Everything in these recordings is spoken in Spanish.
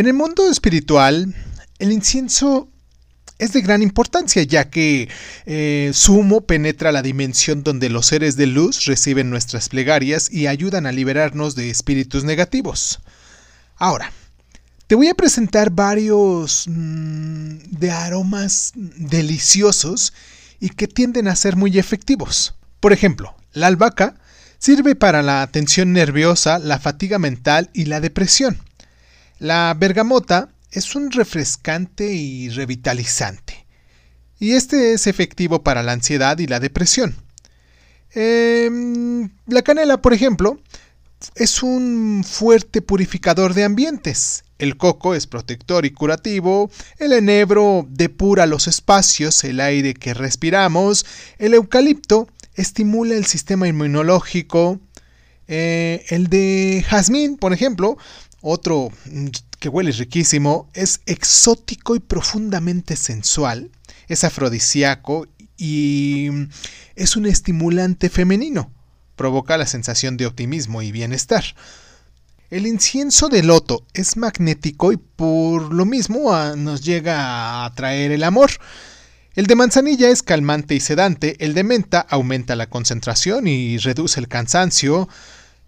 En el mundo espiritual, el incienso es de gran importancia ya que eh, su humo penetra la dimensión donde los seres de luz reciben nuestras plegarias y ayudan a liberarnos de espíritus negativos. Ahora, te voy a presentar varios mm, de aromas deliciosos y que tienden a ser muy efectivos. Por ejemplo, la albahaca sirve para la tensión nerviosa, la fatiga mental y la depresión. La bergamota es un refrescante y revitalizante. Y este es efectivo para la ansiedad y la depresión. Em, la canela, por ejemplo, es un fuerte purificador de ambientes. El coco es protector y curativo, el enebro depura los espacios, el aire que respiramos, el eucalipto estimula el sistema inmunológico, eh, el de jazmín, por ejemplo, otro que huele riquísimo, es exótico y profundamente sensual, es afrodisíaco y es un estimulante femenino. Provoca la sensación de optimismo y bienestar. El incienso de loto es magnético y por lo mismo ah, nos llega a atraer el amor. El de manzanilla es calmante y sedante, el de menta aumenta la concentración y reduce el cansancio,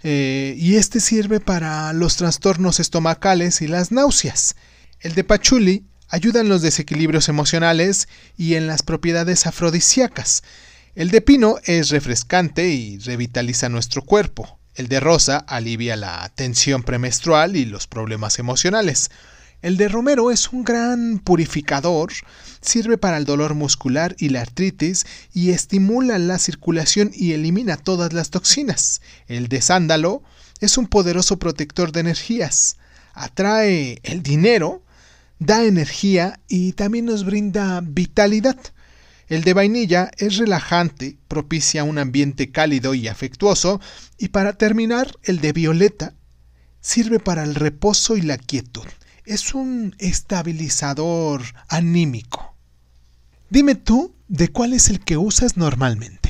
eh, y este sirve para los trastornos estomacales y las náuseas. El de pachuli ayuda en los desequilibrios emocionales y en las propiedades afrodisíacas. El de pino es refrescante y revitaliza nuestro cuerpo. El de rosa alivia la tensión premenstrual y los problemas emocionales. El de romero es un gran purificador, sirve para el dolor muscular y la artritis y estimula la circulación y elimina todas las toxinas. El de sándalo es un poderoso protector de energías, atrae el dinero, da energía y también nos brinda vitalidad. El de vainilla es relajante, propicia un ambiente cálido y afectuoso, y para terminar, el de violeta sirve para el reposo y la quietud es un estabilizador anímico. Dime tú de cuál es el que usas normalmente.